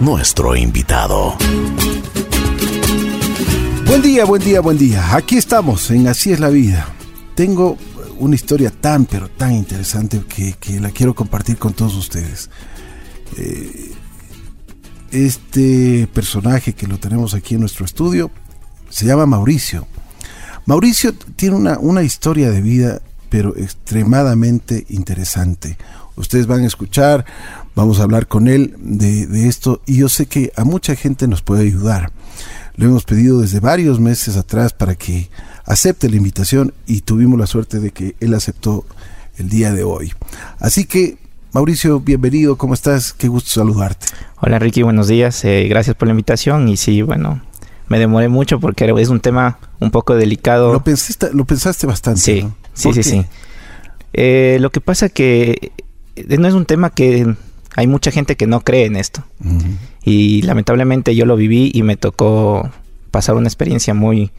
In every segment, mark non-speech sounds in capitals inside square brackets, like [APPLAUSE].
nuestro invitado. Buen día, buen día, buen día. Aquí estamos en Así es la vida. Tengo una historia tan, pero tan interesante que, que la quiero compartir con todos ustedes. Eh, este personaje que lo tenemos aquí en nuestro estudio se llama Mauricio. Mauricio tiene una, una historia de vida, pero extremadamente interesante. Ustedes van a escuchar, vamos a hablar con él de, de esto y yo sé que a mucha gente nos puede ayudar. Lo hemos pedido desde varios meses atrás para que acepte la invitación y tuvimos la suerte de que él aceptó el día de hoy. Así que, Mauricio, bienvenido, ¿cómo estás? Qué gusto saludarte. Hola Ricky, buenos días, eh, gracias por la invitación y sí, bueno, me demoré mucho porque es un tema un poco delicado. Lo pensaste, lo pensaste bastante. Sí, ¿no? sí, ¿Por sí, qué? sí. Eh, lo que pasa que no es un tema que hay mucha gente que no cree en esto y lamentablemente yo lo viví y me tocó pasar una experiencia muy,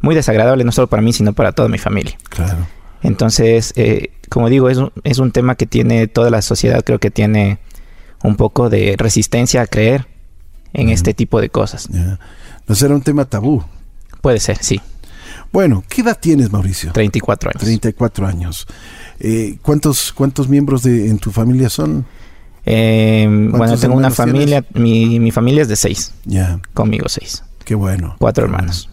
muy desagradable no solo para mí sino para toda mi familia. Claro. Entonces, eh, como digo, es un, es un tema que tiene toda la sociedad, creo que tiene un poco de resistencia a creer en este tipo de cosas. No será un tema tabú. Puede ser, sí. Bueno, ¿qué edad tienes, Mauricio? 34 años. 34 años. Eh, ¿cuántos, ¿Cuántos miembros de, en tu familia son? Eh, bueno, ¿Cuántos tengo una familia, mi, mi familia es de seis, Ya, conmigo seis, qué bueno. cuatro hermanos.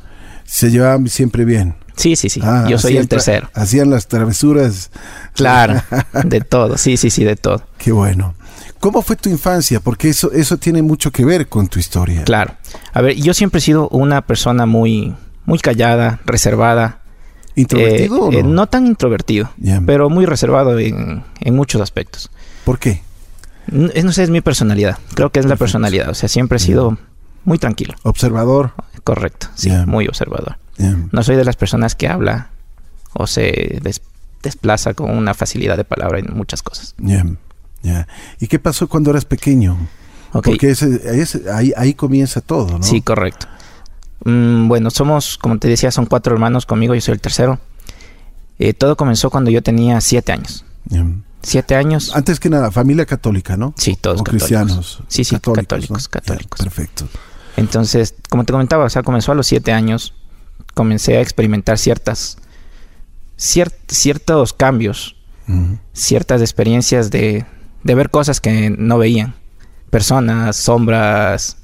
Se llevaban siempre bien. Sí, sí, sí. Ah, Yo soy el tercero. Hacían las travesuras. Claro, [LAUGHS] de todo, sí, sí, sí, de todo. Qué bueno. ¿Cómo fue tu infancia? Porque eso, eso tiene mucho que ver con tu historia. Claro. A ver, yo siempre he sido una persona muy, muy callada, reservada. ¿Introvertido Eh, o eh, no? tan introvertido, pero muy reservado en, en muchos aspectos. ¿Por qué? No sé, es mi personalidad. Creo que es la personalidad. O sea, siempre he sido muy tranquilo. Observador. Correcto. Sí, muy observador. No soy de las personas que habla o se des- desplaza con una facilidad de palabra en muchas cosas. ¿Y qué pasó cuando eras pequeño? Porque ese- ese- ahí, ahí comienza todo, ¿no? Sí, correcto. Mm, bueno, somos, como te decía, son cuatro hermanos conmigo, yo soy el tercero. Eh, todo comenzó cuando yo tenía siete años. Siete años. Antes que nada, familia católica, ¿no? Sí, todos o católicos. cristianos. Sí, sí, católicos, ¿no? católicos. Perfecto. Entonces, como te comentaba, o sea, comenzó a los siete años. Comencé a experimentar ciertas, cier- ciertos cambios, ciertas experiencias de, de ver cosas que no veían. Personas, sombras,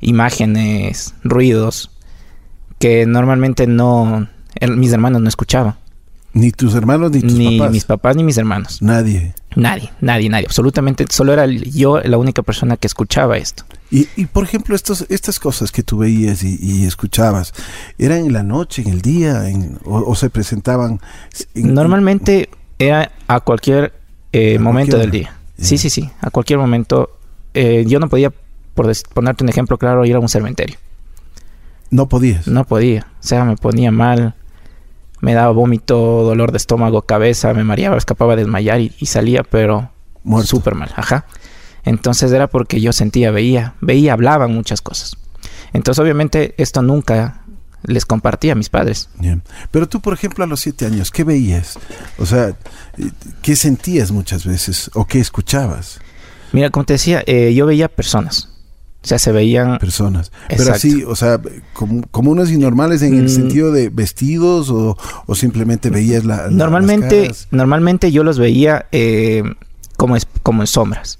imágenes, ruidos, que normalmente no, el- mis hermanos no escuchaban. Ni tus hermanos ni tus Ni papás. mis papás ni mis hermanos. Nadie. Nadie, nadie, nadie. Absolutamente. Solo era yo la única persona que escuchaba esto. Y, y, por ejemplo, estos, estas cosas que tú veías y, y escuchabas, ¿eran en la noche, en el día, en- o, o se presentaban? en- Normalmente era a cualquier eh, A momento cualquier del día. Sí, sí, sí. A cualquier momento. Eh, yo no podía, por ponerte un ejemplo claro, ir a un cementerio. No podías. No podía. O sea, me ponía mal. Me daba vómito, dolor de estómago, cabeza, me mareaba, escapaba de desmayar y, y salía, pero súper mal. Ajá. Entonces era porque yo sentía, veía, veía, hablaban muchas cosas. Entonces, obviamente, esto nunca les compartía a mis padres. Bien. Pero tú, por ejemplo, a los siete años, ¿qué veías? O sea, eh, ¿qué sentías muchas veces o qué escuchabas? Mira, como te decía, eh, yo veía personas. O sea, se veían Personas. Pero así, o sea, como, comunes y normales en el Mm. sentido de vestidos o, o simplemente veías la, la- normalmente, las normalmente yo los veía eh, como, es- como en sombras.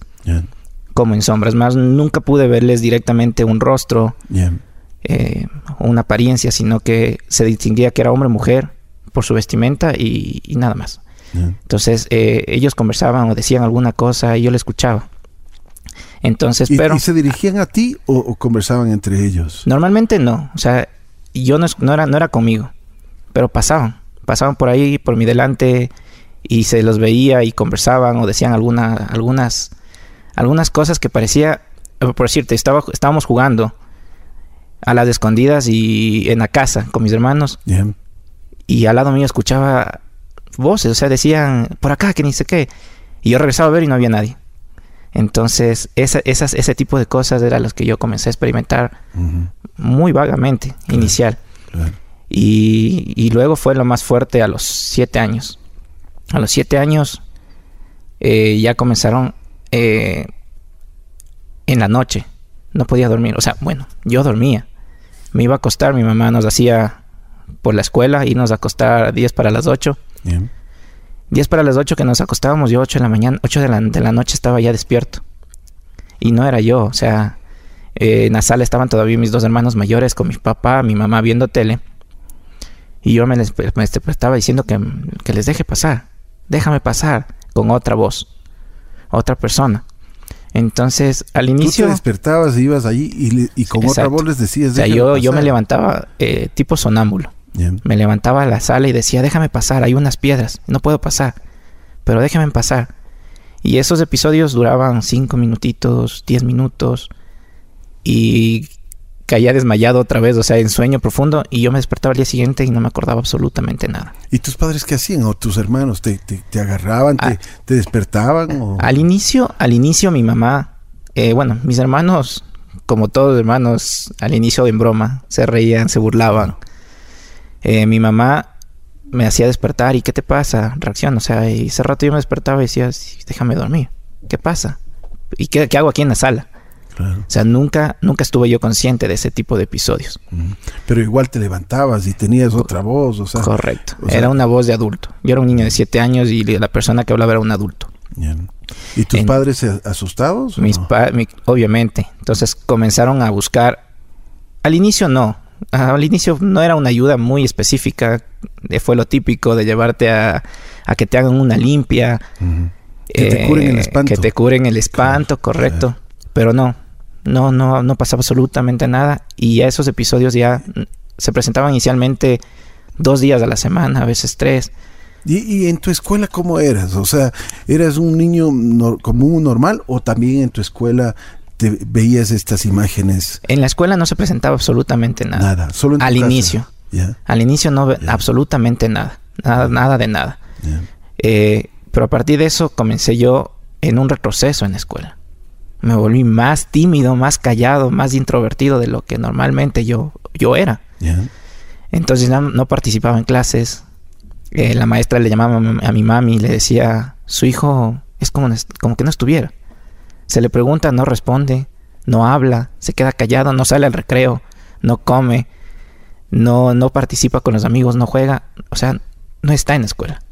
Como en sombras. Más nunca pude verles directamente un rostro, ya, eh, o una apariencia, sino que se distinguía que era hombre o mujer por su vestimenta y, y nada más. Entonces eh, ellos conversaban o decían alguna cosa y yo le escuchaba. Entonces, ¿Y, pero y se dirigían a ti o, o conversaban entre ellos? normalmente no. O sea, yo no, era, no era conmigo, pero pasaban. Pasaban por ahí, por mi delante y se los veía y conversaban o decían alguna, algunas, algunas cosas que parecía, por decirte, estaba, estábamos jugando a las escondidas y en la casa con mis hermanos y al lado mío escuchaba voces, o sea, decían por acá que ni sé qué. Y yo regresaba a ver y no había nadie. Entonces, esa- esas, ese tipo de cosas eran las que yo comencé a experimentar muy vagamente, inicial. claro. Y, y luego fue lo más fuerte a los siete años. A los siete años eh, ya comenzaron eh, en la noche. No podía dormir. O sea, bueno, yo dormía. Me iba a acostar, mi mamá nos hacía por la escuela, irnos a acostar a 10 para las 8. Bien. 10 para las 8 que nos acostábamos, yo 8 de la mañana, 8 de la, de la noche estaba ya despierto. Y no era yo, o sea, eh, en la sala estaban todavía mis dos hermanos mayores con mi papá, mi mamá viendo tele. Y yo me, les, me estaba diciendo que, que les deje pasar, déjame pasar, con otra voz, otra persona. Entonces, al inicio... Tú te despertabas y ibas allí y, y con otra voz les decías... O sea, "Déjame yo, yo me pasar". levantaba eh, tipo sonámbulo. Me levantaba a la sala y decía, déjame pasar, hay unas piedras, no puedo pasar, pero déjame pasar. Y esos episodios duraban cinco minutitos, diez minutos, y caía desmayado otra vez, o sea, en sueño profundo, y yo me despertaba al día siguiente y no me acordaba absolutamente nada. ¿Y tus padres qué hacían? ¿O tus hermanos? ¿Te, te, te agarraban? Te, Ah. te despertaban? O... Al inicio, al inicio mi mamá, eh, bueno, mis hermanos, como todos hermanos, al inicio en broma, se reían, se burlaban. Eh, mi mamá me hacía despertar y ¿qué te pasa? Reacción, o sea, y ese rato yo me despertaba y decía, "Sí, déjame dormir, ¿qué pasa? ¿Y qué, qué hago aquí en la sala? Claro. O sea, nunca, nunca estuve yo consciente de ese tipo de episodios. Pero igual te levantabas y tenías otra voz, o sea... Correcto. o sea- era una voz de adulto. Yo era un niño de siete años y la persona que hablaba era un adulto. Bien. ¿Y tus En- padres asustados? Mis no? pa- mi- obviamente. Entonces comenzaron a buscar. Al inicio no. Al inicio no era una ayuda muy específica. Eh, Fue lo típico de llevarte a, a que te hagan una limpia. Que te eh, curen el espanto. Que te curen el espanto, correcto. Pero no. No, no, no pasaba absolutamente nada. Y ya esos episodios ya mm, se presentaban inicialmente dos días a la semana, a veces tres. ¿Y, y en tu escuela cómo eras? O sea, ¿eras un niño común, normal? ¿O también en tu escuela te veías estas imágenes? En la escuela no se presentaba absolutamente nada. Nada, solo en tu Al casa. inicio. Al inicio no absolutamente nada, nada, nada de nada. Eh, pero a partir de eso comencé yo en un retroceso en la escuela. Me volví más tímido, más callado, más introvertido de lo que normalmente yo, yo era. Entonces no, no participaba en clases. Eh, la maestra le llamaba a mi- mami y le decía, su hijo es como, como que no estuviera. Se le pregunta, no responde, no habla, se queda callado, no sale al recreo, no come, no, no participa con los amigos, no juega. O sea, no está en la escuela.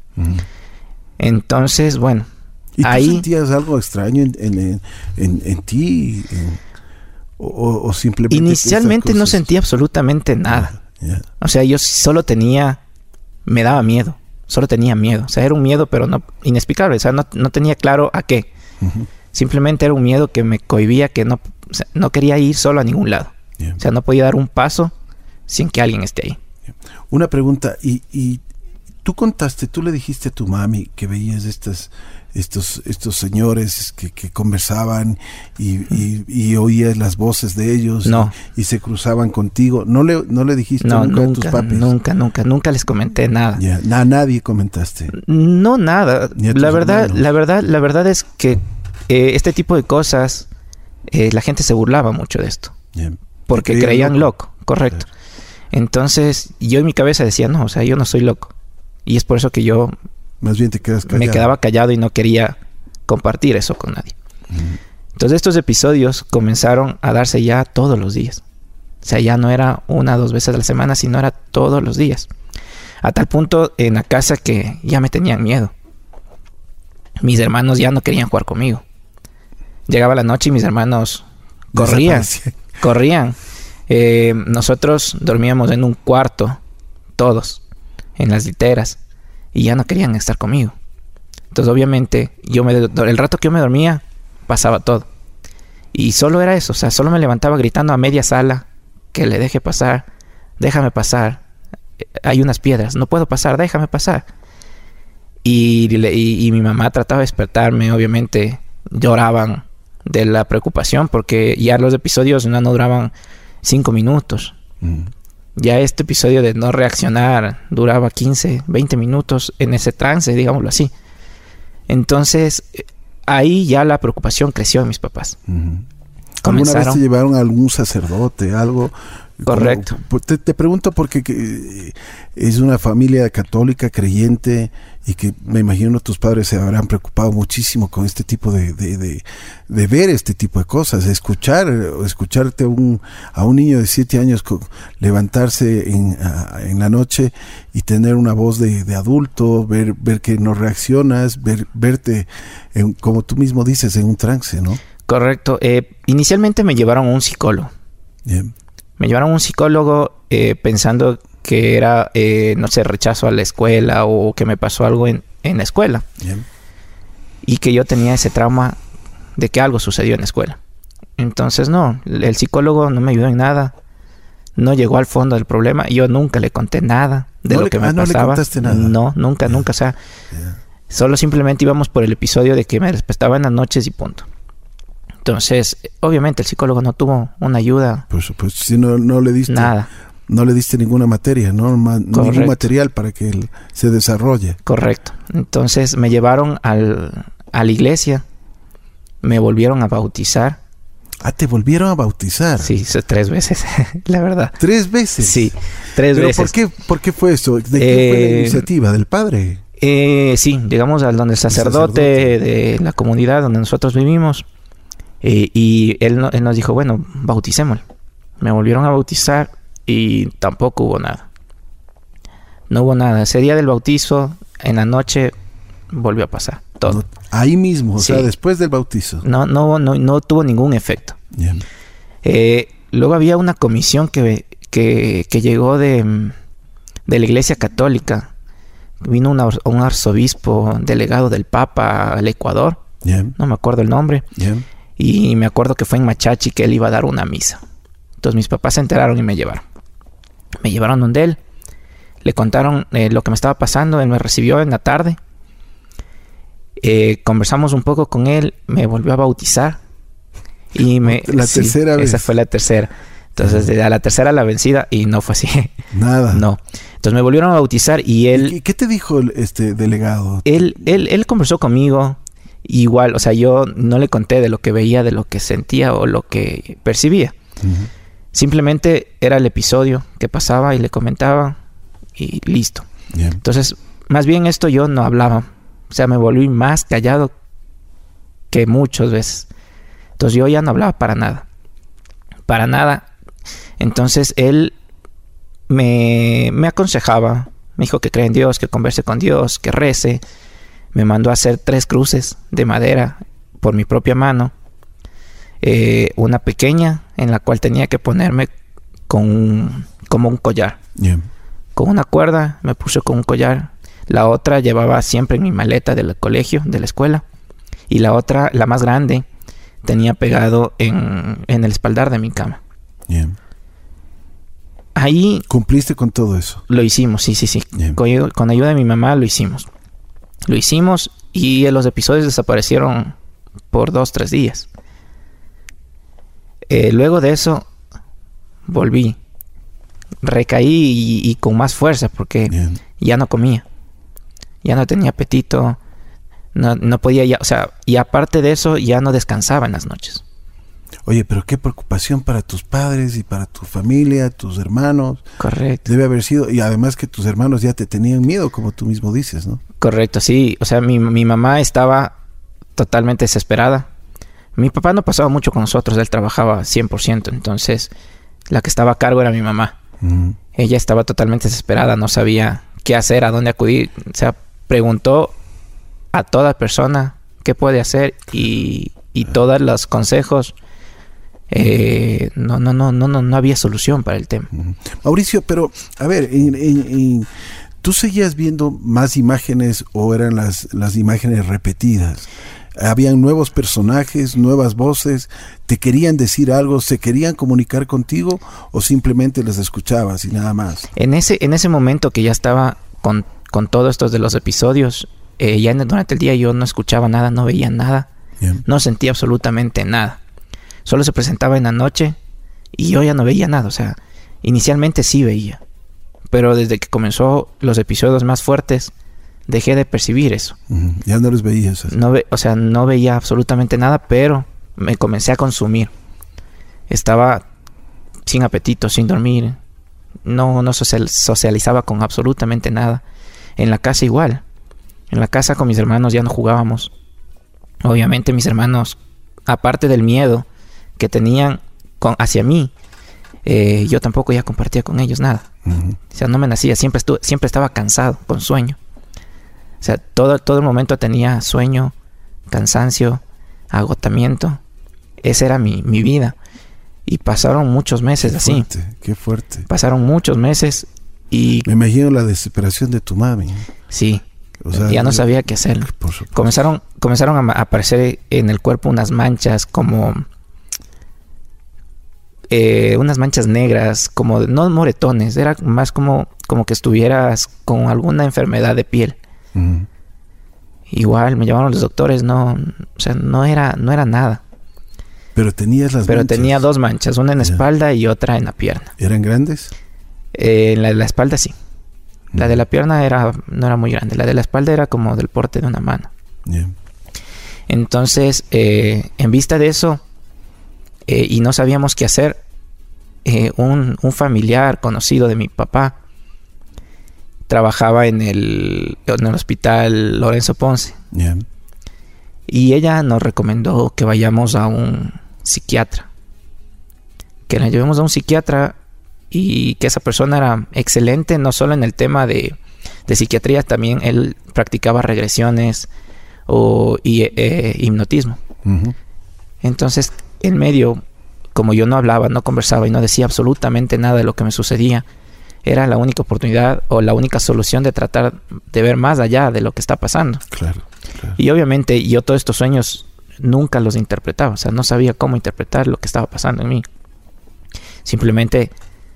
Entonces, bueno, ¿Y tú Ahí- sentías algo extraño en, en, en, en- ti? O, o- simplemente... inicialmente no sentía absolutamente nada. O sea, yo solo tenía, me daba miedo, solo tenía miedo. O sea, era un miedo, pero no inexplicable. O sea, no, no tenía claro a qué. ujú, Simplemente era un miedo que me cohibía, que no, o sea, no quería ir solo a ningún lado. O sea, no podía dar un paso sin que alguien esté ahí. Una pregunta, y, y tú contaste, tú le dijiste a tu mami que veías estas, estos, estos señores que, que conversaban y, y- y oías las voces de ellos No. y, y se cruzaban contigo. ¿No le, no le dijiste No, nunca, a tus nunca, papis? nunca, nunca, nunca les comenté nada. Na- nadie comentaste. No, nada. A La verdad, hermanos. la verdad, la verdad es que eh, este tipo de cosas, eh, la gente se burlaba mucho de esto. Porque creían loco, correcto. Entonces, yo en mi cabeza decía, no, o sea, yo no soy loco. Y es por eso que yo Más bien te quedas callado. me quedaba callado y no quería compartir eso con nadie. Entonces, estos episodios comenzaron a darse ya todos los días. O sea, ya no era una o dos veces a la semana, sino era todos los días. A tal punto en la casa que ya me tenían miedo. Mis hermanos ya no querían jugar conmigo. Llegaba la noche y mis hermanos corrían. Corrían. Eh, nosotros dormíamos en un cuarto, todos, en las literas, y ya no querían estar conmigo. Entonces, obviamente, yo me, el rato que yo me dormía, pasaba todo. Y solo era eso, o sea, solo me levantaba gritando a media sala que le deje pasar, déjame pasar. Eh, Hay unas piedras, no puedo pasar, déjame pasar. Y- y mi mamá trataba de despertarme, obviamente lloraban de la preocupación porque ya los episodios no, no duraban cinco minutos. Mm. Ya este episodio de no reaccionar duraba 15, 20 minutos en ese trance, digámoslo así. Entonces, eh, ahí ya la preocupación creció en mis papás. Ujú. ¿Alguna vez te llevaron a algún sacerdote, algo? Correcto. Como- te, te pregunto porque que, eh, es una familia católica, creyente, y que me imagino tus padres se habrán preocupado muchísimo con este tipo de, de, de- de ver este tipo de cosas, escuchar, escucharte a un, a un niño de siete años levantarse en, a- en la noche y tener una voz de, de adulto, ver, ver que no reaccionas, ver, verte, en- como tú mismo dices, en un trance, ¿no? Correcto. Eh, inicialmente me llevaron a un psicólogo. Bien. Me llevaron a un psicólogo eh, pensando que era, eh, no sé, rechazo a la escuela o que me pasó algo en, en la escuela. Bien. y que yo tenía ese trauma de que algo sucedió en la escuela. Entonces, no, el psicólogo no me ayudó en nada. No llegó al fondo del problema. Yo nunca le conté nada de No lo le- que me ah, no le pasaba. contaste nada. No, nunca, nunca. O sea, solo simplemente íbamos por el episodio de que me despertaba en las noches y punto. Entonces, obviamente el psicólogo no tuvo una ayuda, Por supuesto, si no, no le diste nada, no le diste ninguna materia, ¿no? Ma- ningún material para que él se desarrolle. correcto. Entonces me llevaron al, a la iglesia, me volvieron a bautizar. Ah, te volvieron a bautizar. Sí, tres veces, [LAUGHS] la verdad. Tres veces. Sí, tres Pero veces. ¿por qué, ¿por qué fue eso? ¿De quién fue la Eh, iniciativa? ¿Del padre? Eh, sí, llegamos al donde el sacerdote, sacerdote. de la comunidad donde nosotros vivimos eh, y él, no- él nos dijo, bueno, bauticémoslo. Me volvieron a bautizar y tampoco hubo nada. No hubo nada. Ese día del bautizo, en la noche, volvió a pasar todo. No, ahí mismo, o Sí. sea, después del bautizo. No, no, no, no tuvo ningún efecto. Eh, luego había una comisión que, que, que llegó de, de la Iglesia Católica. Vino un ar- un arzobispo delegado del Papa al Ecuador, no me acuerdo el nombre, y me acuerdo que fue en Machachi que él iba a dar una misa. Entonces mis papás se enteraron y me llevaron. Me llevaron donde él, le contaron eh, lo que me estaba pasando, él me recibió en la tarde, Eh, conversamos un poco con él, me volvió a bautizar y [LAUGHS] me... La tercera vez. Esa fue la tercera. Entonces, de a la tercera la vencida y no fue así. [LAUGHS] Nada. no. Entonces me volvieron a bautizar y él... ¿Y qué te dijo este delegado? él, él, él conversó conmigo. Igual, o sea, yo no le conté de lo que veía, de lo que sentía o lo que percibía. Ujú. Simplemente era el episodio que pasaba y le comentaba y listo. Entonces, más bien esto yo no hablaba. O sea, me volví más callado que muchas veces. Entonces yo ya no hablaba para nada. Para nada. Entonces él me, me aconsejaba. Me dijo que cree en Dios, que converse con Dios, que rece. Me mandó a hacer tres cruces de madera por mi propia mano. Eh, una pequeña en la cual tenía que ponerme con un- como un collar con una cuerda, me puse con un collar. La otra llevaba siempre en mi maleta del colegio, de la escuela. Y la otra, la más grande, tenía pegado en, en el espaldar de mi cama. Ahí Cumpliste con todo eso. lo hicimos, sí, sí, sí. Con, con ayuda de mi mamá lo hicimos. Lo hicimos y los episodios desaparecieron por dos, tres días. Eh, luego de eso, volví. Recaí y, y con más fuerza porque Bien. ya no comía. Ya no tenía apetito. No, no podía ya, o sea, y aparte de eso, ya no descansaba en las noches. Oye, pero qué preocupación para tus padres y para tu familia, tus hermanos. Correcto. Debe haber sido, y además que tus hermanos ya te tenían miedo, como tú mismo dices, ¿no? Correcto, sí. O sea, mi, mi mamá estaba totalmente desesperada. Mi papá no pasaba mucho con nosotros, él trabajaba 100%, entonces la que estaba a cargo era mi mamá. Ujú. Ella estaba totalmente desesperada, no sabía qué hacer, a dónde acudir. O sea, preguntó a toda persona qué puede hacer y, y todos los consejos. eh, no, no, no, no, no, no había solución para el tema. Ujú. Mauricio, pero a ver, en- en- en- ¿tú seguías viendo más imágenes o eran las, las imágenes repetidas? ¿Habían nuevos personajes, nuevas voces? ¿Te querían decir algo? ¿Se querían comunicar contigo o simplemente les escuchabas y nada más? En ese, en ese momento que ya estaba con, con todo esto de los episodios, eh, ya en- durante el día yo no escuchaba nada, no veía nada, Bien. no sentía absolutamente nada. Solo se presentaba en la noche y yo ya no veía nada. O sea, inicialmente sí veía, pero desde que comenzó los episodios más fuertes, dejé de percibir eso. Ya no les veías. así. No ve, o sea, no veía absolutamente nada, pero me comencé a consumir. Estaba sin apetito, sin dormir. No, no socializaba con absolutamente nada. En la casa igual. En la casa con mis hermanos ya no jugábamos. Obviamente mis hermanos, aparte del miedo que tenían con, hacia mí, eh, yo tampoco ya compartía con ellos nada. O sea, no me nacía, siempre, estuve, siempre estaba cansado, con sueño. O sea, todo, todo el momento tenía sueño, cansancio, agotamiento. Esa era mi, mi vida. Y pasaron muchos meses qué así. Fuerte, qué fuerte. Pasaron muchos meses y... Me imagino la desesperación de tu mami. Sí. ya no sabía qué hacer. Comenzaron, comenzaron a aparecer en el cuerpo unas manchas como... Eh, unas manchas negras, como no moretones, era más como, como que estuvieras con alguna enfermedad de piel. Igual me llamaron los doctores, no, o sea, no era, no era nada. Pero tenías las Pero tenía dos manchas, una en la espalda y otra en la pierna. ¿Eran grandes? Eh, la de la espalda sí. La de la pierna era, no era muy grande. La de la espalda era como del porte de una mano. Entonces, eh, en vista de eso, eh, y no sabíamos qué hacer, un, un, familiar conocido de mi papá trabajaba en el, en el hospital Lorenzo Ponce. Y ella nos recomendó que vayamos a un psiquiatra. Que la llevemos a un psiquiatra y que esa persona era excelente, no solo en el tema de, de psiquiatría, también él practicaba regresiones o y, eh, hipnotismo. Entonces, en medio, como yo no hablaba, no conversaba y no decía absolutamente nada de lo que me sucedía, era la única oportunidad o la única solución de tratar de ver más allá de lo que está pasando. Claro, Y obviamente yo todos estos sueños nunca los interpretaba, o sea, no sabía cómo interpretar lo que estaba pasando en mí. Simplemente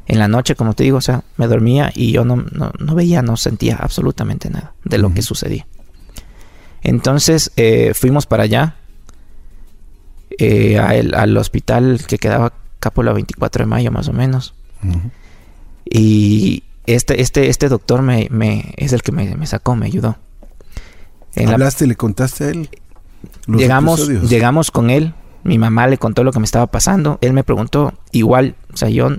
en la noche, como te digo, o sea, me dormía y yo no, no, veía, no sentía absolutamente nada de lo que sucedía. Entonces eh, fuimos para allá, eh, al hospital que quedaba Capola 24 de mayo más o menos. Y este, este, este doctor me, me es el que me, sacó, me ayudó. ¿Hablaste y le contaste a él? llegamos, llegamos con él. Mi mamá le contó lo que me estaba pasando. Él me preguntó, igual, o sea, yo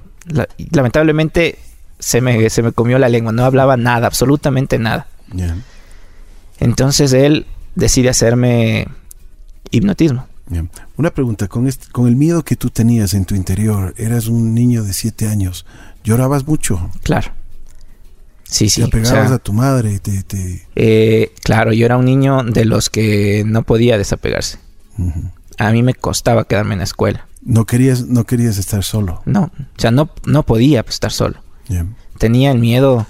lamentablemente se me, se me comió la lengua, no hablaba nada, absolutamente nada. Entonces él decide hacerme hipnotismo. Una pregunta, con, este, con el miedo que tú tenías en tu interior, eras un niño de siete años, ¿Llorabas mucho? Claro. Sí, sí. ¿Te apegabas a tu madre? Te, Eh, claro, yo era un niño de los que no podía desapegarse. A mí me costaba quedarme en la escuela. No querías, no querías estar solo. No, o sea, no, no podía estar solo. Tenía el miedo.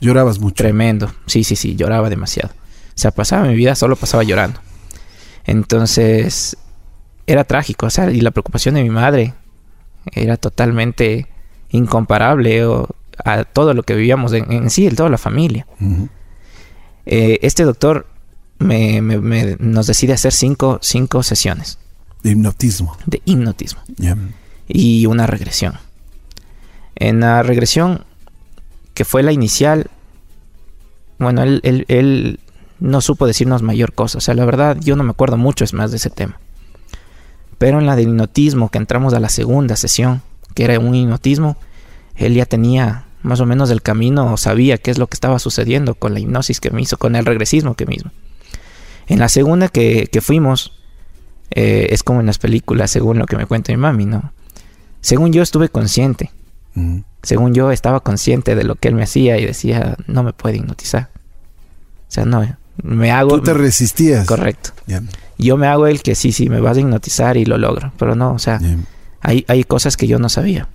Llorabas mucho. Tremendo. Sí, sí, sí, lloraba demasiado. O sea, pasaba mi vida, solo pasaba llorando. Entonces, era trágico, o sea, y la preocupación de mi madre era totalmente incomparable a todo lo que vivíamos en, sí, en toda la familia. Eh, este doctor me, nos decide hacer cinco, cinco sesiones. De hipnotismo. De hipnotismo. Y una regresión. En la regresión, que fue la inicial, bueno, él, él, él, no supo decirnos mayor cosa. O sea, la verdad, yo no me acuerdo mucho es más de ese tema. Pero en la de hipnotismo, que entramos a la segunda sesión, que era un hipnotismo, él ya tenía más o menos el camino, sabía qué es lo que estaba sucediendo con la hipnosis que me hizo, con el regresismo que mismo. En la segunda que, fuimos, eh, es como en las películas, según lo que me cuenta mi mami, ¿no? Según yo estuve consciente. Según yo estaba consciente de lo que él me hacía y decía, no me puede hipnotizar. O sea, no, me hago... Tú te resistías. Correcto. Yo me hago el que sí, sí, me vas a hipnotizar y lo logro. Pero no, o sea, hay, hay cosas que yo no sabía.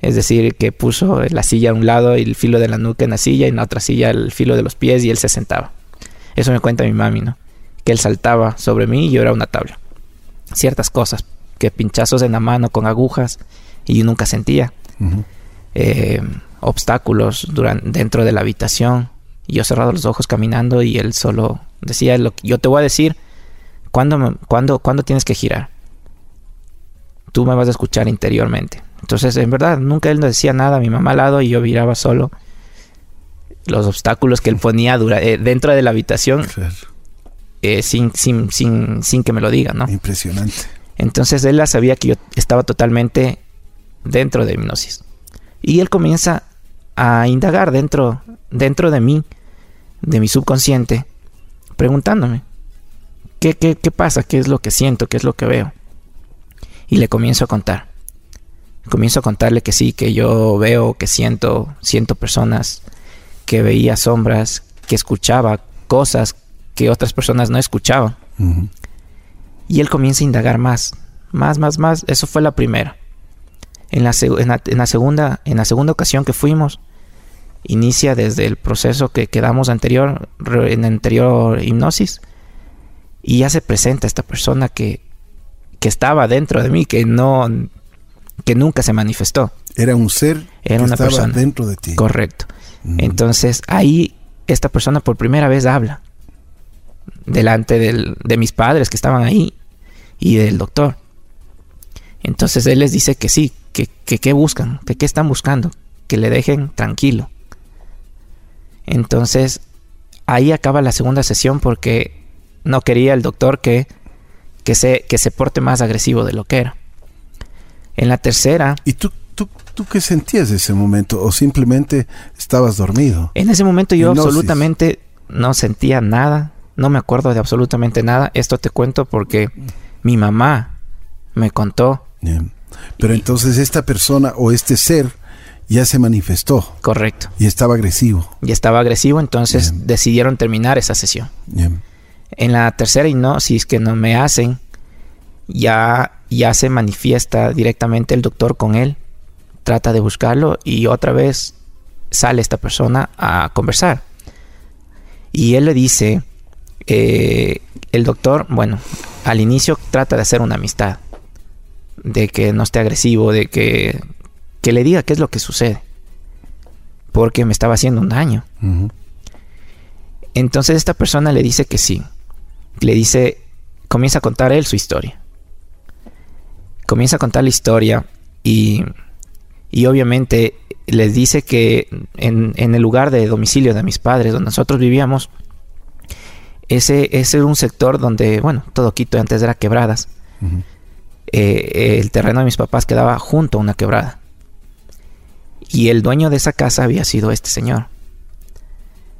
Es decir, que puso la silla a un lado y el filo de la nuca en la silla y en la otra silla el filo de los pies y él se sentaba. Eso me cuenta mi mami, ¿no? Que él saltaba sobre mí y yo era una tabla. Ciertas cosas, que pinchazos en la mano con agujas y yo nunca sentía. Eh, obstáculos durante, dentro de la habitación. Y yo cerrado los ojos caminando y él solo decía, lo, yo te voy a decir cuándo, cuándo, cuándo tienes que girar tú me vas a escuchar interiormente. Entonces, en verdad, nunca él no decía nada, mi mamá al lado y yo viraba solo los obstáculos que él ponía eh, dentro de la habitación eh, sin, sin, sin, sin que me lo diga, ¿no? Impresionante. Entonces él sabía que yo estaba totalmente dentro de hipnosis. Y él comienza a indagar dentro, dentro de mí, de mi subconsciente, preguntándome, ¿qué, qué, qué pasa? ¿Qué es lo que siento? ¿Qué es lo que veo? Y le comienzo a contar. Comienzo a contarle que sí, que yo veo, que siento, siento personas, que veía sombras, que escuchaba cosas que otras personas no escuchaban. Y él comienza a indagar más, más, más, más. Eso fue la primera. En la, seg- en la- en la segunda, en la segunda ocasión que fuimos, inicia desde el proceso que quedamos anterior, en anterior hipnosis, y ya se presenta esta persona que, que estaba dentro de mí, que no, que nunca se manifestó. Era un ser Era que una estaba persona. dentro de ti. Correcto. Ujú. Entonces ahí esta persona por primera vez habla delante del- de mis padres que estaban ahí y del doctor. Entonces él les dice que sí, que que qué buscan, que qué están buscando, que le dejen tranquilo. Entonces ahí acaba la segunda sesión porque no quería el doctor que, que, se, que se porte más agresivo de lo que era. En la tercera, ¿Y tú, tú, tú qué sentías de ese momento? ¿O simplemente estabas dormido? En ese momento yo Hipnosis. absolutamente no sentía nada, no me acuerdo de absolutamente nada. Esto te cuento porque mi mamá me contó, Bien. Pero entonces esta persona o este ser ya se manifestó correcto, y estaba agresivo. y estaba agresivo, entonces Bien. decidieron terminar esa sesión. Bien. En la tercera hipnosis que no me hacen, ya, ya se manifiesta directamente el doctor con él, trata de buscarlo y otra vez sale esta persona a conversar. Y él le dice, eh, el doctor, bueno, al inicio trata de hacer una amistad, de que no esté agresivo, de que, que le diga qué es lo que sucede, porque me estaba haciendo un daño. Entonces esta persona le dice que sí. Le dice, comienza a contar él su historia. Comienza a contar la historia y, y obviamente les dice que en, en el lugar de domicilio de mis padres, donde nosotros vivíamos, ese, ese era un sector donde, bueno, todo Quito antes era quebradas. Eh, el terreno de mis papás quedaba junto a una quebrada. Y el dueño de esa casa había sido este señor.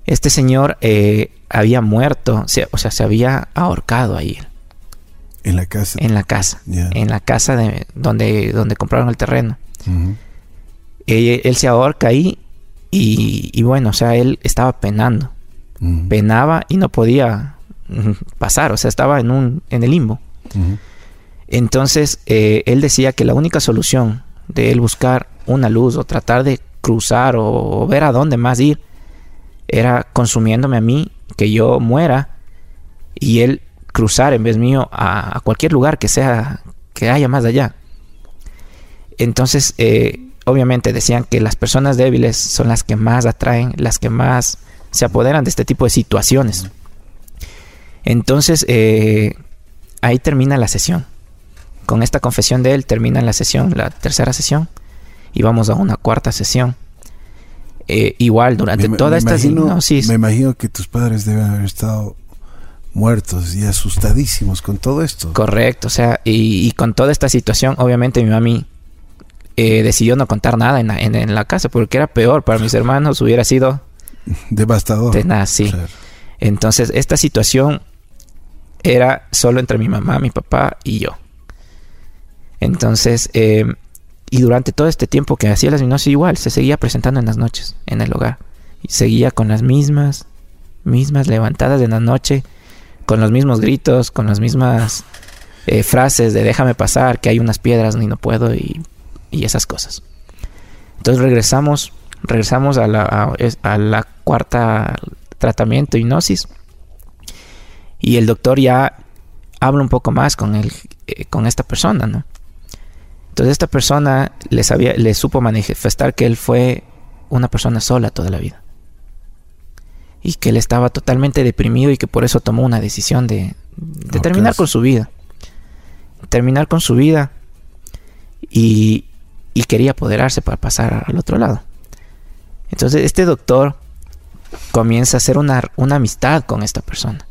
Este señor eh, había muerto, se- o sea, se había ahorcado ahí, En la casa. en la casa, en la casa de donde, donde compraron el terreno. Él se ahorca ahí y, y bueno, o sea, él estaba penando, penaba y no podía pasar, o sea, estaba en un en el limbo. Entonces, eh, él decía que la única solución de él buscar una luz o tratar de cruzar o, o ver a dónde más ir era consumiéndome a mí, que yo muera y él cruzar en vez mío a, a cualquier lugar que sea, que haya más allá. Entonces, eh, obviamente decían que las personas débiles son las que más atraen, las que más se apoderan de este tipo de situaciones. Entonces, eh, ahí termina la sesión. Con esta confesión de él termina la sesión, la tercera sesión, y vamos a una cuarta sesión. Eh, igual, durante Me- toda me esta imagino- hipnosis, Me imagino que tus padres deben haber estado muertos y asustadísimos con todo esto. correcto, o sea, y, y con toda esta situación, obviamente mi mami eh, decidió no contar nada en la, en- en la casa, porque era peor para mis hermanos, hubiera sido [LAUGHS] Devastador. tenaz, sí. Claro. Entonces, esta situación era solo entre mi mamá, mi papá y yo. Entonces, eh, y durante todo este tiempo que hacía las hipnosis igual, se seguía presentando en las noches, en el hogar. Y seguía con las mismas, mismas levantadas en la noche, con los mismos gritos, con las mismas eh, frases de déjame pasar, que hay unas piedras ni no puedo y, y esas cosas. Entonces regresamos, regresamos a la, a la cuarta tratamiento, hipnosis. Y el doctor ya habla un poco más con, el, eh, con esta persona, ¿no? Entonces esta persona le, sabía, le supo manifestar que él fue una persona sola toda la vida. Y que él estaba totalmente deprimido y que por eso tomó una decisión de, de terminar con su vida. Terminar con su vida y, y quería apoderarse para pasar al otro lado. Entonces este doctor comienza a hacer una, una amistad con esta persona.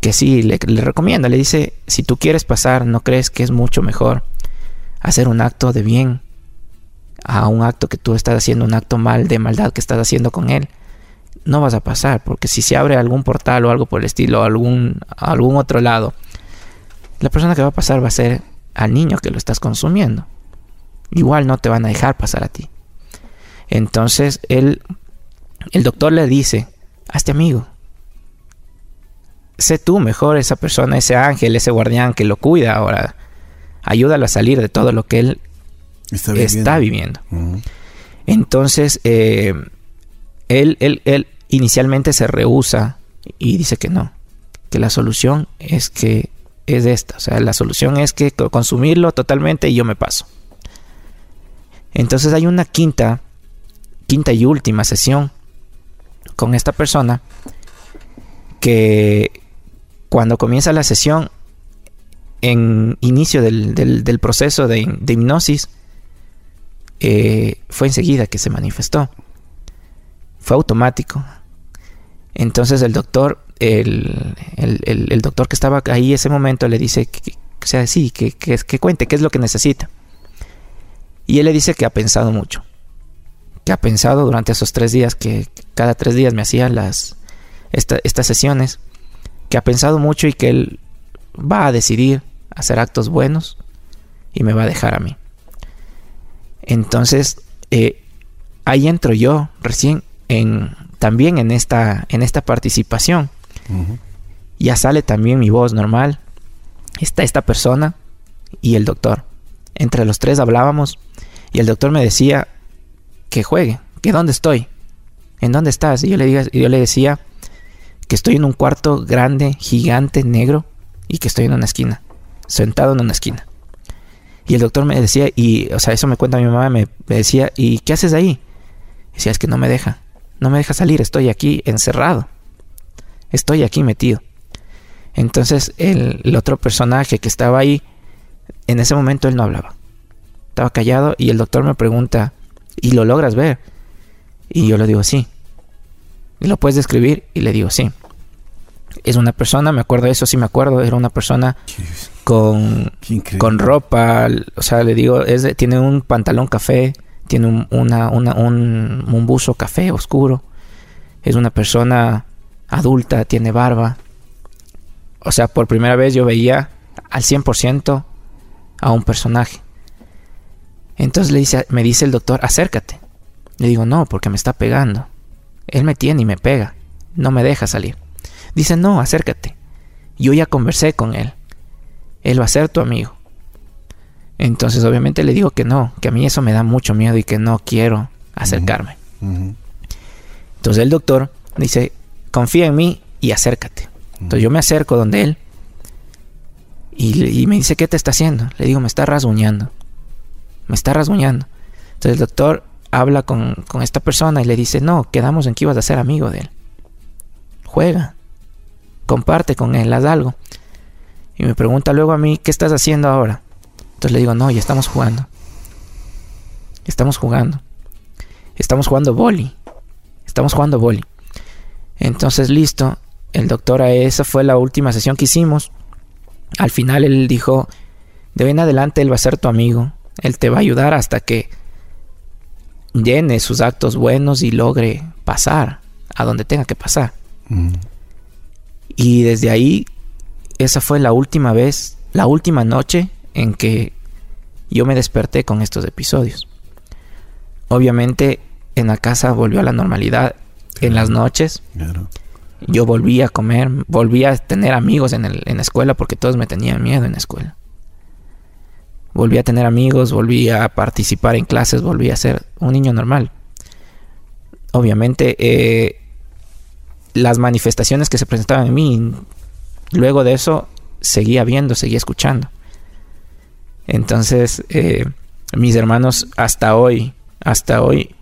Que sí, le, le recomienda, le dice, si tú quieres pasar, ¿no crees que es mucho mejor hacer un acto de bien a un acto que tú estás haciendo, un acto mal de maldad que estás haciendo con él, no vas a pasar, porque si se abre algún portal o algo por el estilo, algún, algún otro lado, la persona que va a pasar va a ser al niño que lo estás consumiendo. Igual no te van a dejar pasar a ti. Entonces él, el doctor le dice, hazte amigo. Sé tú mejor esa persona, ese ángel, ese guardián que lo cuida ahora. Ayúdalo a salir de todo lo que él está viviendo. Entonces, eh, él, él, él inicialmente se rehúsa y dice que no, que la solución es que es esta, o sea, la solución es que consumirlo totalmente y yo me paso. Entonces hay una quinta, quinta y última sesión con esta persona que cuando comienza la sesión, en inicio del, proceso de, hipnosis, eh, fue enseguida que se manifestó. Fue automático. Entonces el doctor, el, el, doctor que estaba ahí ese momento le dice, que, sea, sí, que, que, cuente, qué es lo que necesita. Y él le dice que ha pensado mucho. Que ha pensado durante esos tres días, que cada tres días me hacía las, estas sesiones. Que ha pensado mucho y que él va a decidir hacer actos buenos y me va a dejar a mí. Entonces, eh, ahí entro yo recién en, también en esta, en esta participación. Ya sale también mi voz normal. Está esta persona y el doctor. Entre los tres hablábamos y el doctor me decía que juegue, que dónde estoy, en dónde estás. Y yo le, diga, yo le decía que estoy en un cuarto grande, gigante, negro y que estoy en una esquina, sentado en una esquina. Y el doctor me decía, y, o sea, eso me cuenta mi mamá, me, decía, ¿y qué haces ahí? decía, es que no me deja, no me deja salir, estoy aquí encerrado, estoy aquí metido. Entonces el, otro personaje que estaba ahí, en ese momento él no hablaba, estaba callado y el doctor me pregunta, ¿y lo logras ver? Y yo le digo, sí. ¿Y lo puedes describir? Y le digo, sí. Es una persona, me acuerdo de eso, sí me acuerdo, era una persona con, con ropa, o sea, le digo, es tiene un pantalón café, tiene un, una, un, un buzo café oscuro, es una persona adulta, tiene barba. O sea, por primera vez yo veía al 100% a un personaje. Entonces le dice, me dice el doctor, acércate. Le digo, no, porque me está pegando. Él me tiene y me pega. No me deja salir. Dice, no, acércate. Yo ya conversé con él. Él va a ser tu amigo. Entonces obviamente le digo que no, que a mí eso me da mucho miedo y que no quiero acercarme. Entonces el doctor dice, confía en mí y acércate. Entonces yo me acerco donde él y, me dice, ¿qué te está haciendo? Le digo, me está rasguñando. Me está rasguñando. Entonces el doctor habla con, con esta persona y le dice, no, quedamos en que ibas a ser amigo de él. Juega comparte con él, haz algo. Y me pregunta luego a mí, ¿qué estás haciendo ahora? Entonces le digo, no, ya estamos jugando. Estamos jugando. Estamos jugando boli. Estamos jugando boli. Entonces, listo. El doctor, esa fue la última sesión que hicimos. Al final él dijo, de hoy en adelante él va a ser tu amigo. Él te va a ayudar hasta que llene sus actos buenos y logre pasar a donde tenga que pasar. Mm. Y desde ahí, esa fue la última vez, la última noche en que yo me desperté con estos episodios. Obviamente en la casa volvió a la normalidad en las noches. Yo volví a comer, volví a tener amigos en, en la escuela porque todos me tenían miedo en la escuela. Volví a tener amigos, volví a participar en clases, volví a ser un niño normal. Obviamente eh, las manifestaciones que se presentaban en mí, luego de eso seguía viendo, seguía escuchando. Entonces, eh, mis hermanos hasta hoy, hasta hoy,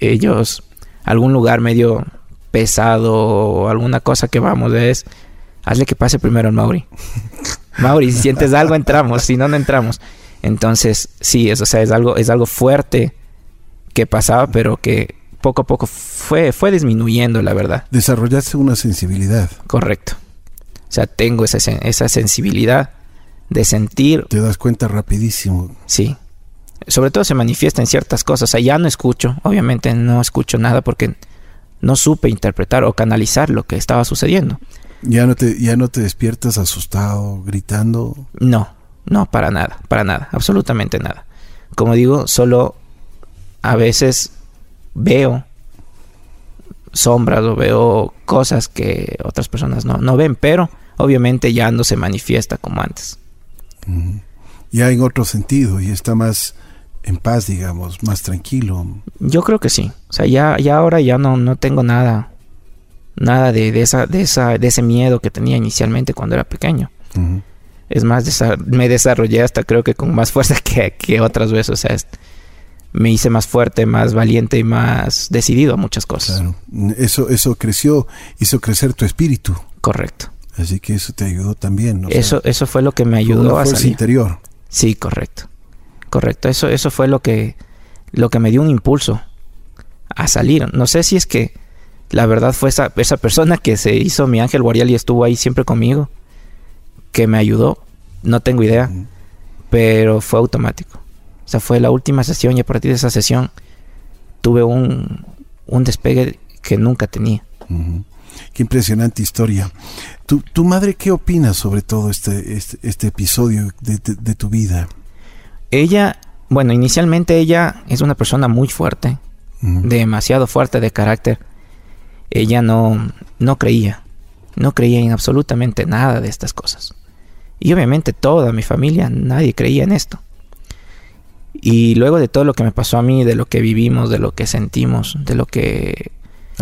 ellos, algún lugar medio pesado o alguna cosa que vamos es, hazle que pase primero el Mauri. [LAUGHS] Mauri, si sientes algo entramos, si no, no entramos. Entonces, sí, o sea, es algo, es algo fuerte que pasaba, pero que poco a poco fue, fue disminuyendo, la verdad. Desarrollaste una sensibilidad. Correcto. O sea, tengo esa, esa sensibilidad de sentir. Te das cuenta rapidísimo. Sí. sobre todo se manifiesta en ciertas cosas. O sea, ya no escucho, obviamente no escucho nada porque no supe interpretar o canalizar lo que estaba sucediendo. ¿Ya no te, ya no te despiertas asustado, gritando? No, no, para nada, para nada, absolutamente nada. Como digo, solo a veces veo sombras o veo cosas que otras personas no, no ven, pero obviamente ya no se manifiesta como antes. Ya en otro sentido y está más en paz, digamos, más tranquilo. Yo creo que sí. O sea, ya, ya ahora ya no, no tengo nada, nada de, de, esa, de, esa, de ese miedo que tenía inicialmente cuando era pequeño. Es más, me desarrollé hasta creo que con más fuerza [LAUGHS] que, que otras veces. O sea, me hice más fuerte, más valiente y más decidido a muchas cosas. Claro. Eso, eso creció, hizo crecer tu espíritu. Correcto. Así que eso te ayudó también. ¿no? Eso, eso fue lo que me ayudó a salir. interior. Sí, correcto. Correcto. Eso, eso fue lo que, lo que me dio un impulso a salir. No sé si es que la verdad fue esa, esa persona que se hizo mi ángel guardián y estuvo ahí siempre conmigo, que me ayudó. No tengo idea, pero fue automático. O sea, fue la última sesión y a partir de esa sesión tuve un, un despegue que nunca tenía. Qué impresionante historia. ¿Tu, ¿Tu, madre qué opina sobre todo este, este, este episodio de, de, tu vida? Ella, bueno, inicialmente ella es una persona muy fuerte, demasiado fuerte de carácter. Ella no, no creía, no creía en absolutamente nada de estas cosas. Y obviamente toda mi familia, nadie creía en esto. Y luego de todo lo que me pasó a mí, de lo que vivimos, de lo que sentimos, de lo que...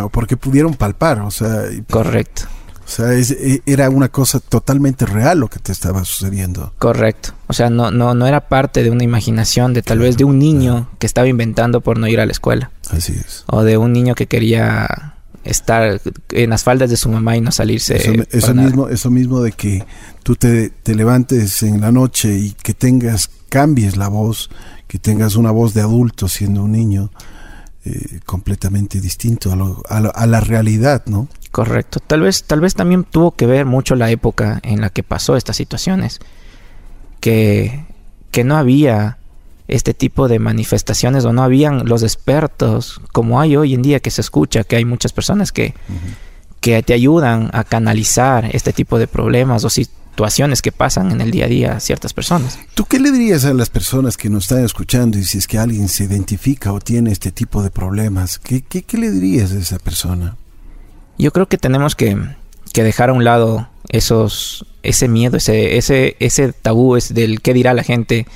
Porque pudieron palpar, o sea... Correcto. O sea, e, era una cosa totalmente real lo que te estaba sucediendo. Correcto. O sea, no, no, no era parte de una imaginación de tal vez de un niño que estaba inventando por no ir a la escuela. Así es. O de un niño que quería estar en las faldas de su mamá y no salirse. Eso, mismo, eso mismo de que tú te, te levantes en la noche y que tengas, cambies la voz, que tengas una voz de adulto siendo un niño eh, completamente distinto a, la realidad, ¿no? Correcto. Tal vez, tal vez también tuvo que ver mucho la época en la que pasó estas situaciones, que, que no había este tipo de manifestaciones o no habían los expertos como hay hoy en día que se escucha, que hay muchas personas que, que te ayudan a canalizar este tipo de problemas o si situaciones que pasan en el día a día a ciertas personas. ¿Tú qué le dirías a las personas que nos están escuchando y si es que alguien se identifica o tiene este tipo de problemas? ¿Qué, qué, le dirías a esa persona? Yo creo que tenemos que, que, dejar a un lado esos, ese miedo, ese, ese, ese tabú es del qué dirá la gente,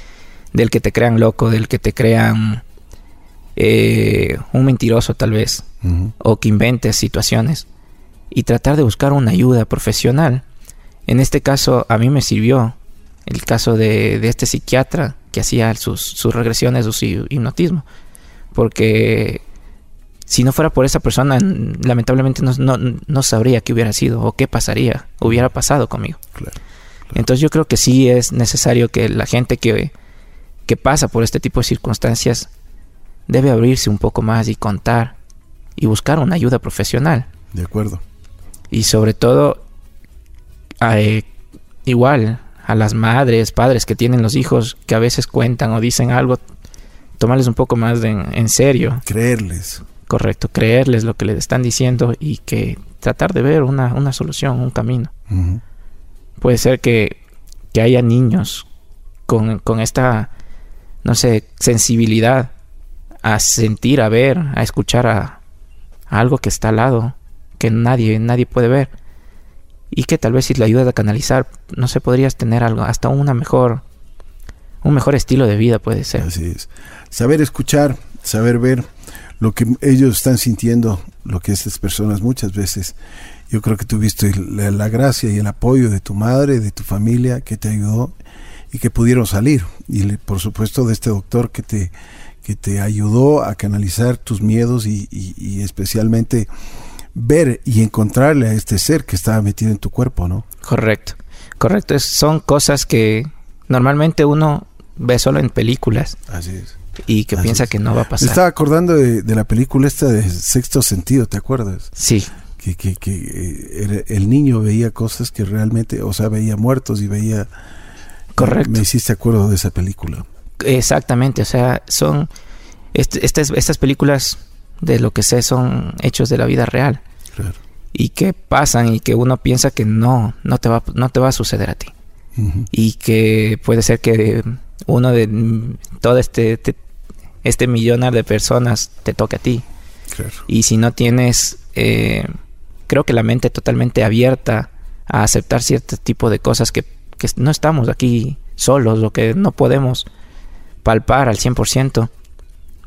del que te crean loco, del que te crean eh, un mentiroso tal vez, o que inventes situaciones, y tratar de buscar una ayuda profesional en este caso a mí me sirvió el caso de, este psiquiatra que hacía sus, regresiones, su hipnotismo. Porque si no fuera por esa persona, lamentablemente no, sabría qué hubiera sido o qué pasaría, hubiera pasado conmigo. Entonces yo creo que sí es necesario que la gente que, que pasa por este tipo de circunstancias debe abrirse un poco más y contar y buscar una ayuda profesional. De acuerdo. Y sobre todo eh, igual a las madres, padres que tienen los hijos que a veces cuentan o dicen algo, tomarles un poco más de, en serio. Creerles. Correcto, creerles lo que les están diciendo y que tratar de ver una, una solución, un camino. Puede ser que, que haya niños con, con, esta, no sé, sensibilidad a sentir, a ver, a escuchar a, a algo que está al lado, que nadie, nadie puede ver y que tal vez si le ayudas a canalizar, no sé, podrías tener algo, hasta una mejor, un mejor estilo de vida puede ser. Así es. Saber escuchar, saber ver lo que ellos están sintiendo, lo que estas personas muchas veces, yo creo que tuviste la, la gracia y el apoyo de tu madre, de tu familia, que te ayudó y que pudieron salir. Y por supuesto de este doctor que te, que te ayudó a canalizar tus miedos y, y especialmente ver y encontrarle a este ser que estaba metido en tu cuerpo, ¿no? Correcto, correcto. son cosas que normalmente uno ve solo en películas. Así es. Y que piensa que no va a pasar. Me estaba acordando de, la película esta de Sexto Sentido, ¿te acuerdas? Sí. Que, que, que eh, el niño veía cosas que realmente, o sea, veía muertos y veía... Correcto. Me hiciste acuerdo de esa película. Exactamente, o sea, son este, estas, estas películas de lo que sé son hechos de la vida real. Claro. y que pasan y que uno piensa que no, no te va, no te va a suceder a ti. Y que puede ser que uno de todo este, te- este millonar de personas te toque a ti. Claro. y si no tienes eh, creo que la mente totalmente abierta a aceptar cierto tipo de cosas que, que no estamos aquí solos o que no podemos palpar al 100%,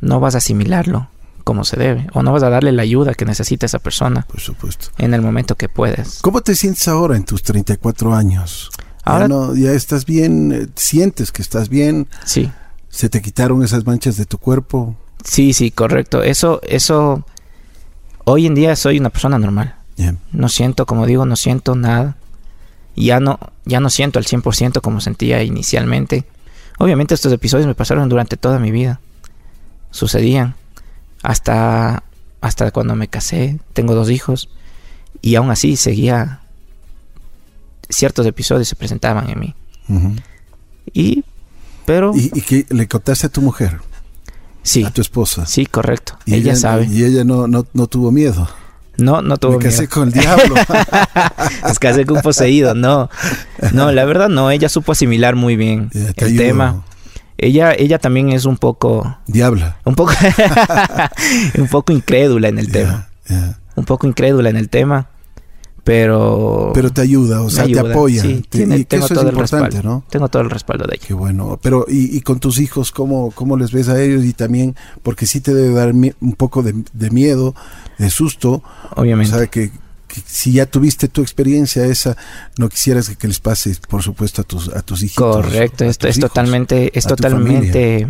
no vas a asimilarlo como se debe o no vas a darle la ayuda que necesita esa persona Por supuesto. en el momento que puedes. ¿Cómo te sientes ahora en tus 34 años? Ahora- ya, no, ya estás bien, eh, sientes que estás bien, Sí, se te quitaron esas manchas de tu cuerpo. sí, sí, correcto. Eso, eso, hoy en día soy una persona normal. No siento, como digo, no siento nada. Ya no, ya no siento al 100% como sentía inicialmente. Obviamente estos episodios me pasaron durante toda mi vida. Sucedían. Hasta, hasta cuando me casé. Tengo dos hijos. Y aún así seguía... Ciertos episodios se presentaban en mí. Y... Pero... ¿Y, y qué le contaste a tu mujer, sí. a tu esposa? Sí, correcto. Y ella, sabe. Y ella no, no, no tuvo miedo. No, no tuvo Me casé miedo. con el diablo. [LAUGHS] Es casé con un poseído, no. No, la verdad no, ella supo asimilar muy bien Ya, te el ayudo. tema. Ella, ella también es un poco, Diabla. un poco, [LAUGHS] un poco incrédula en el tema. Un poco incrédula en el tema, pero... Pero te ayuda, o sea, te apoya. Sí, Te- tiene- y tengo eso es todo el importante, respaldo. ¿no? Tengo todo el respaldo de ella. Qué bueno. Pero, y, y con tus hijos, ¿cómo, ¿cómo les ves a ellos? Y también, porque sí te debe dar un poco de, de miedo, de susto. Obviamente. O sea, que si ya tuviste tu experiencia esa, no quisieras que, que les pase, por supuesto, a tus, a tus hijitos. Correcto, esto es hijos, totalmente, es totalmente,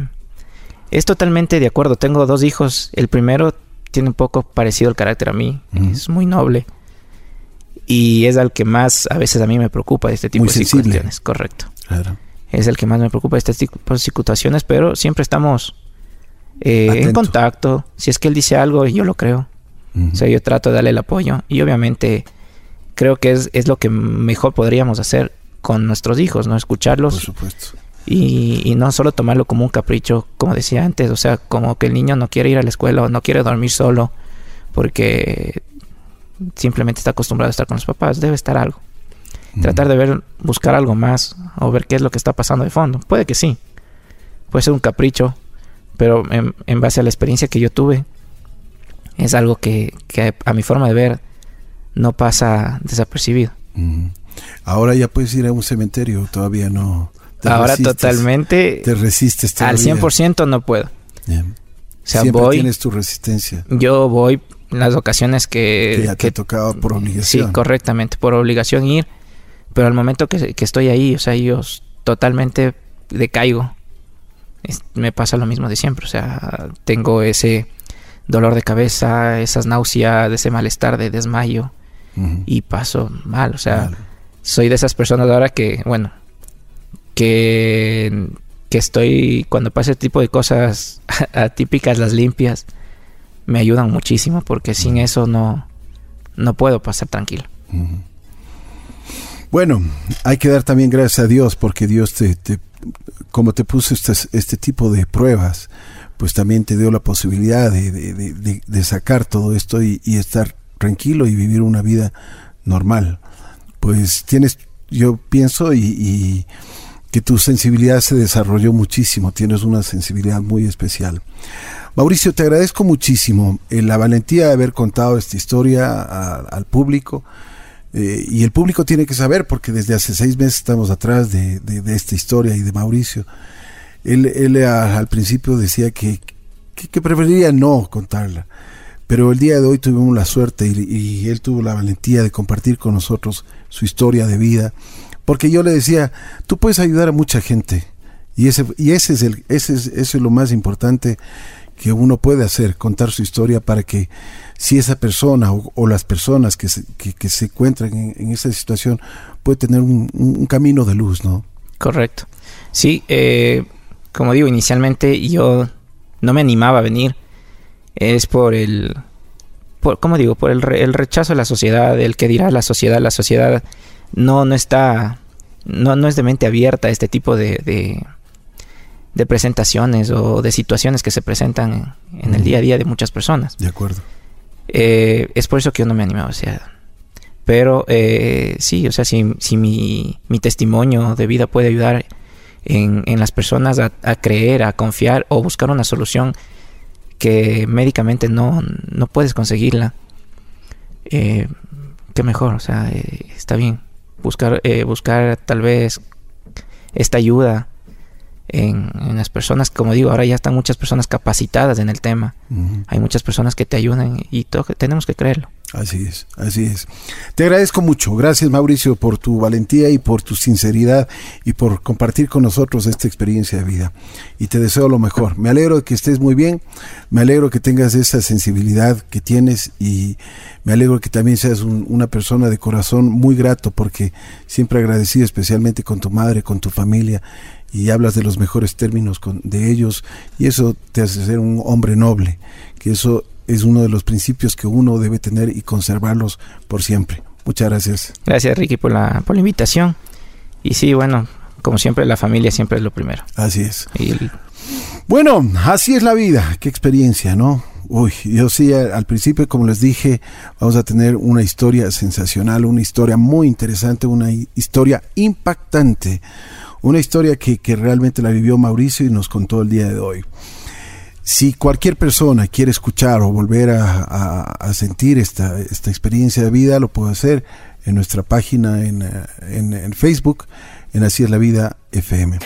es totalmente de acuerdo. Tengo dos hijos. El primero tiene un poco parecido el carácter a mí. Es muy noble. Y es al que más a veces a mí me preocupa de este tipo Muy de sensible. situaciones. Correcto. Claro. Es el que más me preocupa de este tipo de situaciones, pero siempre estamos eh, en contacto. Si es que él dice algo, yo lo creo. O sea, yo trato de darle el apoyo. Y obviamente creo que es, es lo que mejor podríamos hacer con nuestros hijos, ¿no? por Escucharlos supuesto. y, y no solo tomarlo como un capricho, como decía antes, o sea, como que el niño no quiere ir a la escuela o no quiere dormir solo porque simplemente está acostumbrado a estar con los papás, debe estar algo. Tratar de ver, buscar algo más o ver qué es lo que está pasando de fondo. Puede que sí, puede ser un capricho, pero en, en base a la experiencia que yo tuve, es algo que, que a mi forma de ver no pasa desapercibido. Ahora ya puedes ir a un cementerio, todavía no. te Ahora resistes, totalmente Te resistes al todavía. 100% no puedo. O sea, Siempre voy, tienes tu resistencia, yo voy en las ocasiones que... que ya te que- tocado por obligación. Sí, correctamente, por obligación ir. Pero al momento que, que estoy ahí, o sea, yo totalmente decaigo. Es- me pasa lo mismo de siempre, o sea, tengo ese dolor de cabeza, esas náuseas, ese malestar de desmayo y paso mal, o sea, soy de esas personas ahora que, bueno, que, que estoy, cuando pasa ese tipo de cosas [LAUGHS] atípicas, las limpias, me ayudan muchísimo porque sin eso no, no puedo pasar tranquilo. Bueno, hay que dar también gracias a Dios porque Dios te, te- como te puso este, este tipo de pruebas, pues también te dio la posibilidad de, de- de- sacar todo esto y, estar tranquilo y vivir una vida normal. Pues tienes, yo pienso y, que tu sensibilidad se desarrolló muchísimo, tienes una sensibilidad muy especial. Mauricio, te agradezco muchísimo eh, la valentía de haber contado esta historia al público. Eh, y el público tiene que saber, porque desde hace seis meses estamos atrás de- de esta historia y de Mauricio. Él, a- al principio decía que, que, preferiría no contarla, pero el día de hoy tuvimos la suerte y, él tuvo la valentía de compartir con nosotros su historia de vida, porque yo le decía, tú puedes ayudar a mucha gente, y ese, y ese, es, el, ese, es, ese es lo más importante que uno puede hacer, contar su historia para que si esa persona o, las personas que se, que, se encuentran en, esa situación puede tener un, un- un camino de luz, ¿no? Correcto. Sí, eh, como digo, inicialmente yo no me animaba a venir. Es por el, por, ¿cómo digo? Por el, re- el rechazo de la sociedad, el que dirá la sociedad. La sociedad no, no está, no, no es de mente abierta a este tipo de, de, de presentaciones o de situaciones que se presentan en, el día a día de muchas personas. De acuerdo. Eh, es por eso que yo no me animaba, o sea, pero eh, sí, o sea, si, si mi, mi, testimonio de vida puede ayudar en, en las personas a, a, creer, a confiar o buscar una solución que médicamente no, no puedes conseguirla, eh, qué mejor, o sea, eh, está bien. Buscar, eh, buscar tal vez esta ayuda en, en, las personas, como digo, ahora ya están muchas personas capacitadas en el tema. Uh -huh. Hay muchas personas que te ayudan y tenemos que creerlo. Así es, así es. Te agradezco mucho. Gracias Mauricio por tu valentía y por tu sinceridad y por compartir con nosotros esta experiencia de vida. Y te deseo lo mejor. Me alegro de que estés muy bien, me alegro que tengas esa sensibilidad que tienes y me alegro que también seas un, una persona de corazón muy grato porque siempre agradecido especialmente con tu madre, con tu familia y hablas de los mejores términos con, de ellos y eso te hace ser un hombre noble, que eso es uno de los principios que uno debe tener y conservarlos por siempre. Muchas gracias. Gracias Ricky por la, por la invitación. Y sí, bueno, como siempre la familia siempre es lo primero. Así es. Y el... Bueno, así es la vida. Qué experiencia, ¿no? Uy, yo sí, al principio, como les dije, vamos a tener una historia sensacional, una historia muy interesante, una historia impactante, una historia que, que realmente la vivió Mauricio y nos contó el día de hoy. Si cualquier persona quiere escuchar o volver a, a, a, sentir esta, esta experiencia de vida, lo puede hacer en nuestra página en, en, en Facebook, en Así es la Vida FM.